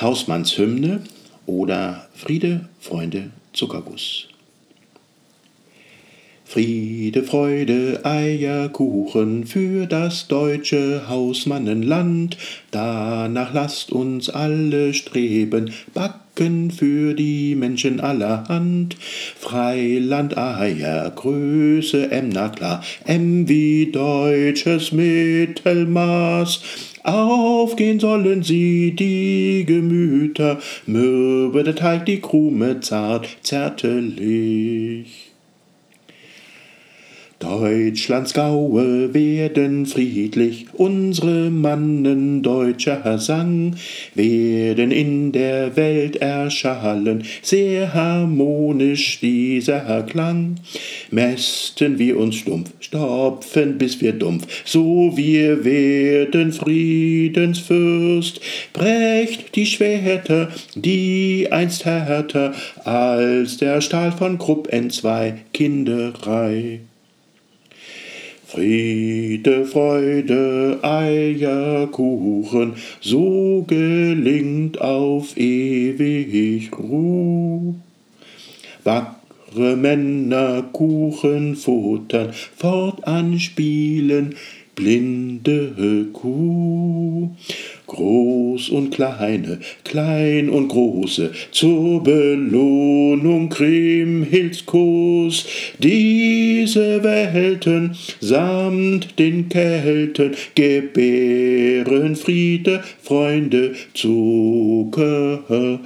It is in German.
Hausmannshymne oder Friede, Freunde, Zuckerguss. Friede, Freude, Eierkuchen für das deutsche Hausmannenland. Danach lasst uns alle streben, backen für die Menschen aller Hand. Freiland, Eier, Größe M, na klar, M wie deutsches Mittelmaß. Aufgehen sollen sie die Gemüter, mürbe der Teig, die Krume zart, zärtlich. Deutschlands Gaue werden friedlich, unsere Mannen deutscher Sang werden in der Welt erschallen, sehr harmonisch dieser Klang. Mästen wir uns stumpf, stopfen bis wir dumpf, so wir werden Friedensfürst. Brecht die Schwerter, die einst härter als der Stahl von Krupp entzwei Kinderei. Friede, Freude, Eierkuchen, so gelingt auf ewig Ruh. Wackre Männer Kuchen futtern, fortan spielen, blinde Kuh. Groß und kleine, klein und große, zur Belohnung Kriemhildskuss. Diese Welten samt den Kelten gebären Friede, Freunde, Zuckerguss.